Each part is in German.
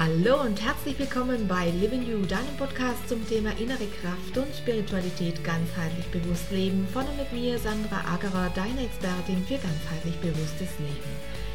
Hallo und herzlich willkommen bei Living You, deinem Podcast zum Thema innere Kraft und Spiritualität ganzheitlich bewusst leben. Von und mit mir, Sandra Agerer, deine Expertin für ganzheitlich bewusstes Leben.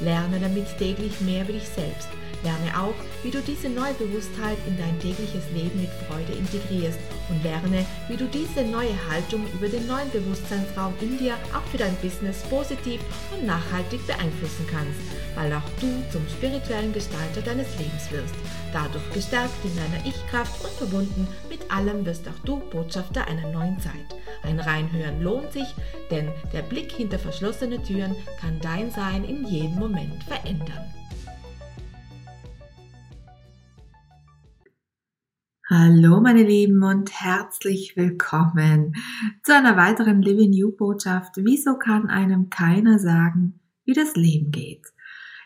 Lerne damit täglich mehr über dich selbst. Lerne auch, wie du diese neue Bewusstheit in dein tägliches Leben mit Freude integrierst und lerne, wie du diese neue Haltung über den neuen Bewusstseinsraum in dir auch für dein Business positiv und nachhaltig beeinflussen kannst, weil auch du zum spirituellen Gestalter deines Lebens wirst. Dadurch gestärkt in deiner Ich-Kraft und verbunden mit allem wirst auch du Botschafter einer neuen Zeit. Ein Reinhören lohnt sich, denn der Blick hinter verschlossene Türen kann dein Sein in jedem Moment verändern. Hallo meine Lieben und herzlich willkommen zu einer weiteren Living You Botschaft. Wieso kann einem keiner sagen, wie das Leben geht?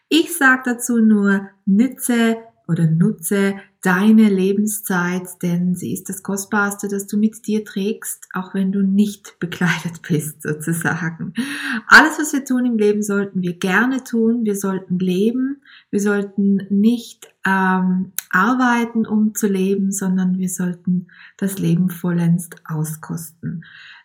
Ich sage dazu nur, nütze oder nutze deine Lebenszeit, denn sie ist das Kostbarste, das du mit dir trägst, auch wenn du nicht bekleidet bist, sozusagen. Alles, was wir tun im Leben, sollten wir gerne tun. Wir sollten leben. Wir sollten nicht ähm, arbeiten, um zu leben, sondern wir sollten das Leben vollends auskosten.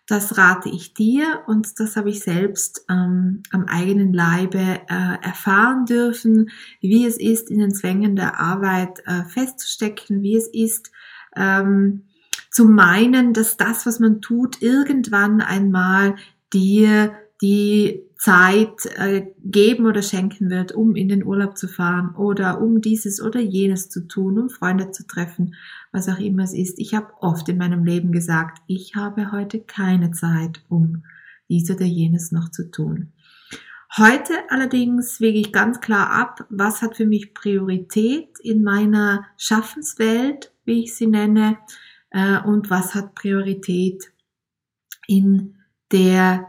Das rate ich dir und das habe ich selbst ähm, am eigenen Leibe äh, erfahren dürfen, wie es ist, in den Zwängen der Arbeit äh, festzustecken, wie es ist, ähm, zu meinen, dass das, was man tut, irgendwann einmal dir die Zeit äh, geben oder schenken wird, um in den Urlaub zu fahren oder um dieses oder jenes zu tun, um Freunde zu treffen, was auch immer es ist. Ich habe oft in meinem Leben gesagt, ich habe heute keine Zeit, um dies oder jenes noch zu tun. Heute allerdings wege ich ganz klar ab, was hat für mich Priorität in meiner Schaffenswelt, wie ich sie nenne, äh, und was hat Priorität in der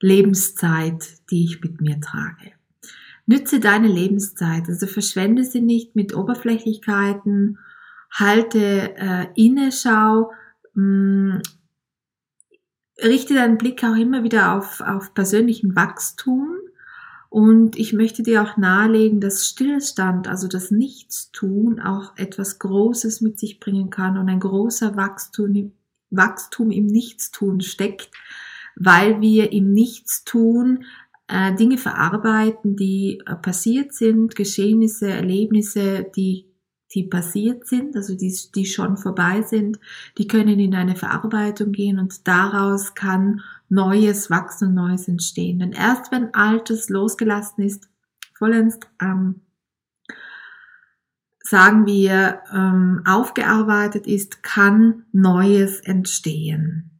Lebenszeit, die ich mit mir trage. Nütze deine Lebenszeit, also verschwende sie nicht mit Oberflächlichkeiten, halte äh, inne, schau, mh, mm, richte deinen Blick auch immer wieder auf, auf persönlichen Wachstum. Und ich möchte dir auch nahelegen, dass Stillstand, also das Nichtstun, auch etwas Großes mit sich bringen kann und ein großer Wachstum, Wachstum im Nichtstun steckt, weil wir im Nichtstun äh, Dinge verarbeiten, die äh, passiert sind, Geschehnisse, Erlebnisse, die die passiert sind, also die, die schon vorbei sind, die können in eine Verarbeitung gehen und daraus kann Neues wachsen und Neues entstehen. Denn erst wenn Altes losgelassen ist, vollends ähm, sagen wir, ähm, aufgearbeitet ist, kann Neues entstehen.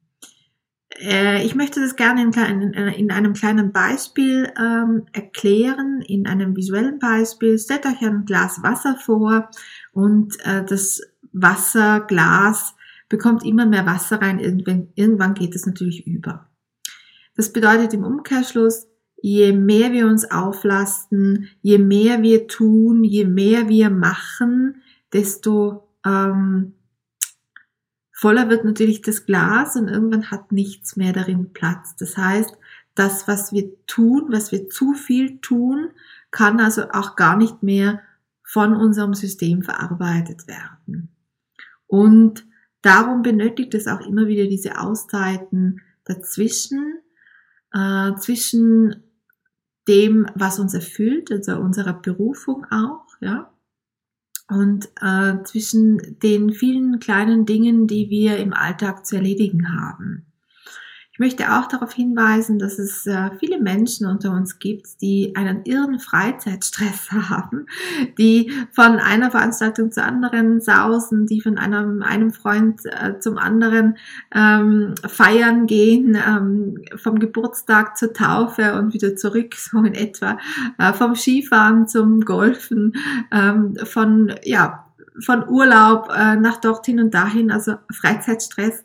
Äh, ich möchte das gerne in, in, in einem kleinen Beispiel ähm, erklären, in einem visuellen Beispiel. Stellt euch ein Glas Wasser vor und äh, das Wasserglas bekommt immer mehr Wasser rein. Irgendwann, irgendwann geht es natürlich über. Das bedeutet im Umkehrschluss, je mehr wir uns auflasten, je mehr wir tun, je mehr wir machen, desto ähm, voller wird natürlich das Glas und irgendwann hat nichts mehr darin Platz. Das heißt, das, was wir tun, was wir zu viel tun, kann also auch gar nicht mehr von unserem System verarbeitet werden. Und darum benötigt es auch immer wieder diese Auszeiten dazwischen, äh, zwischen dem, was uns erfüllt, also unserer Berufung auch, ja, und äh, zwischen den vielen kleinen Dingen, die wir im Alltag zu erledigen haben. Ich möchte auch darauf hinweisen, dass es äh, viele Menschen unter uns gibt, die einen irren Freizeitstress haben, die von einer Veranstaltung zur anderen sausen, die von einem, einem Freund äh, zum anderen ähm, feiern gehen, ähm, vom Geburtstag zur Taufe und wieder zurück, so in etwa, äh, vom Skifahren zum Golfen, ähm, von ja, von Urlaub äh, nach dorthin und dahin, also Freizeitstress,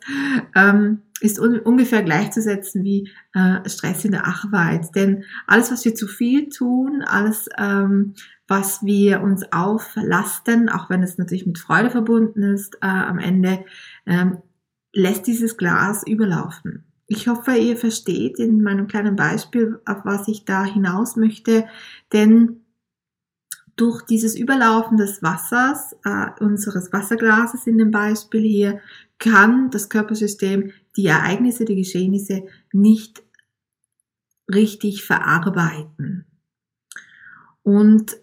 ähm, ist un ungefähr gleichzusetzen wie äh, Stress in der Arbeit. Denn alles, was wir zu viel tun, alles, ähm, was wir uns auflasten, auch wenn es natürlich mit Freude verbunden ist, äh, am Ende ähm, lässt dieses Glas überlaufen. Ich hoffe, ihr versteht in meinem kleinen Beispiel, auf was ich da hinaus möchte, denn durch dieses Überlaufen des Wassers, äh, unseres Wasserglases in dem Beispiel hier, kann das Körpersystem die Ereignisse, die Geschehnisse nicht richtig verarbeiten. Und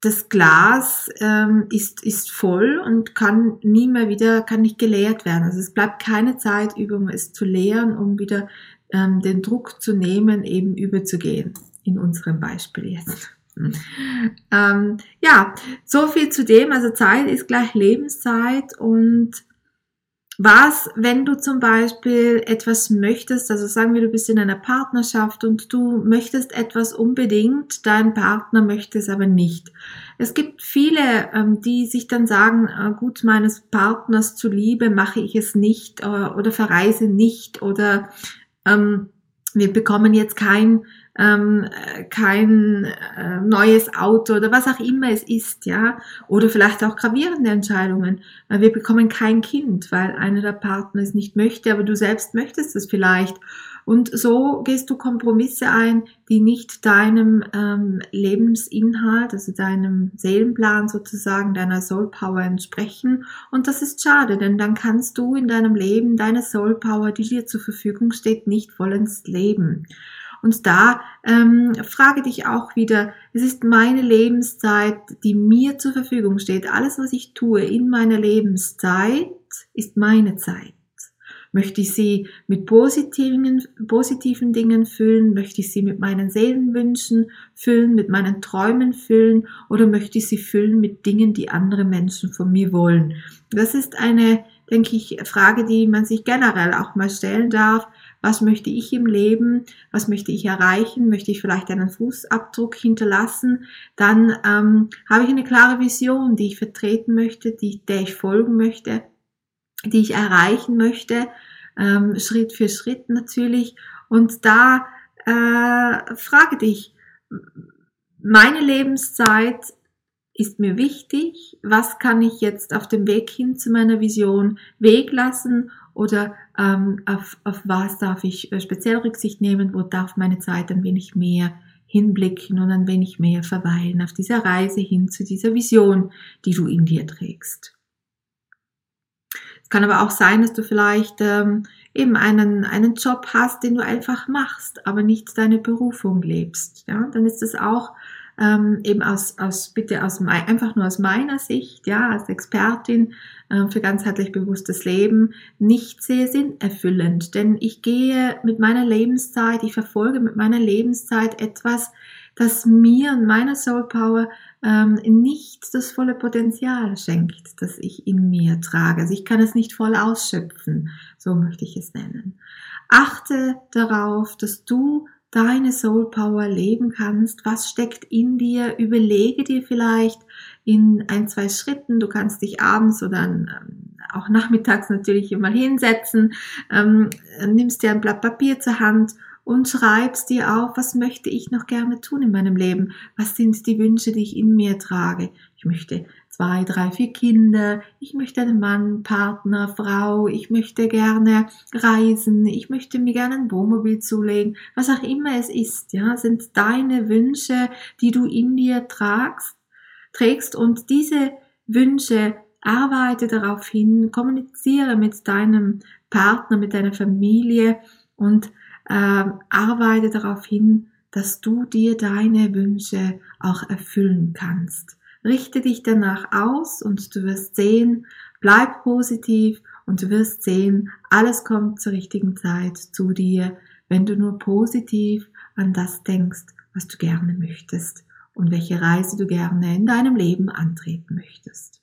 das Glas ähm, ist, ist voll und kann nie mehr wieder, kann nicht geleert werden. Also es bleibt keine Zeit um es zu leeren, um wieder ähm, den Druck zu nehmen, eben überzugehen. In unserem Beispiel jetzt. Ähm, ja, so viel zu dem. Also Zeit ist gleich Lebenszeit und was, wenn du zum Beispiel etwas möchtest, also sagen wir, du bist in einer Partnerschaft und du möchtest etwas unbedingt, dein Partner möchte es aber nicht. Es gibt viele, ähm, die sich dann sagen, äh, gut, meines Partners zuliebe mache ich es nicht äh, oder verreise nicht oder ähm, wir bekommen jetzt kein ähm, kein äh, neues Auto oder was auch immer es ist, ja, oder vielleicht auch gravierende Entscheidungen. Wir bekommen kein Kind, weil einer der Partner es nicht möchte, aber du selbst möchtest es vielleicht. Und so gehst du Kompromisse ein, die nicht deinem ähm, Lebensinhalt, also deinem Seelenplan sozusagen, deiner Soul Power entsprechen. Und das ist schade, denn dann kannst du in deinem Leben deine Soul Power, die dir zur Verfügung steht, nicht vollends leben. Und da ähm, frage dich auch wieder, es ist meine Lebenszeit, die mir zur Verfügung steht. Alles, was ich tue in meiner Lebenszeit, ist meine Zeit. Möchte ich sie mit positiven, positiven Dingen füllen? Möchte ich sie mit meinen Seelenwünschen füllen, mit meinen Träumen füllen? Oder möchte ich sie füllen mit Dingen, die andere Menschen von mir wollen? Das ist eine, denke ich, Frage, die man sich generell auch mal stellen darf was möchte ich im Leben, was möchte ich erreichen, möchte ich vielleicht einen Fußabdruck hinterlassen, dann ähm, habe ich eine klare Vision, die ich vertreten möchte, die, der ich folgen möchte, die ich erreichen möchte, ähm, Schritt für Schritt natürlich. Und da äh, frage dich, meine Lebenszeit ist mir wichtig, was kann ich jetzt auf dem Weg hin zu meiner Vision weglassen oder ähm, auf, auf was darf ich äh, speziell Rücksicht nehmen, wo darf meine Zeit ein wenig mehr hinblicken und ein wenig mehr verweilen auf dieser Reise hin zu dieser Vision, die du in dir trägst. Es kann aber auch sein, dass du vielleicht ähm, eben einen, einen Job hast, den du einfach machst, aber nicht deine Berufung lebst. Ja, dann ist es auch ähm, eben aus, aus bitte aus einfach nur aus meiner Sicht, ja, als Expertin äh, für ganzheitlich bewusstes Leben nicht sehr sinnerfüllend, denn ich gehe mit meiner Lebenszeit, ich verfolge mit meiner Lebenszeit etwas, das mir und meiner Soul Power ähm, nicht das volle Potenzial schenkt, das ich in mir trage. Also ich kann es nicht voll ausschöpfen, so möchte ich es nennen. Achte darauf, dass du deine Soul Power leben kannst. Was steckt in dir? Überlege dir vielleicht in ein, zwei Schritten. Du kannst dich abends oder ähm, auch nachmittags natürlich immer hinsetzen, ähm, nimmst dir ein Blatt Papier zur Hand und schreibst dir auf, was möchte ich noch gerne tun in meinem Leben? Was sind die Wünsche, die ich in mir trage? Ich möchte zwei, drei, vier Kinder, ich möchte einen Mann, Partner, Frau, ich möchte gerne reisen, ich möchte mir gerne ein Wohnmobil zulegen, was auch immer es ist, ja, sind deine Wünsche, die du in dir tragst, trägst. Und diese Wünsche arbeite darauf hin, kommuniziere mit deinem Partner, mit deiner Familie und äh, arbeite darauf hin, dass du dir deine Wünsche auch erfüllen kannst. Richte dich danach aus und du wirst sehen, bleib positiv und du wirst sehen, alles kommt zur richtigen Zeit zu dir, wenn du nur positiv an das denkst, was du gerne möchtest und welche Reise du gerne in deinem Leben antreten möchtest.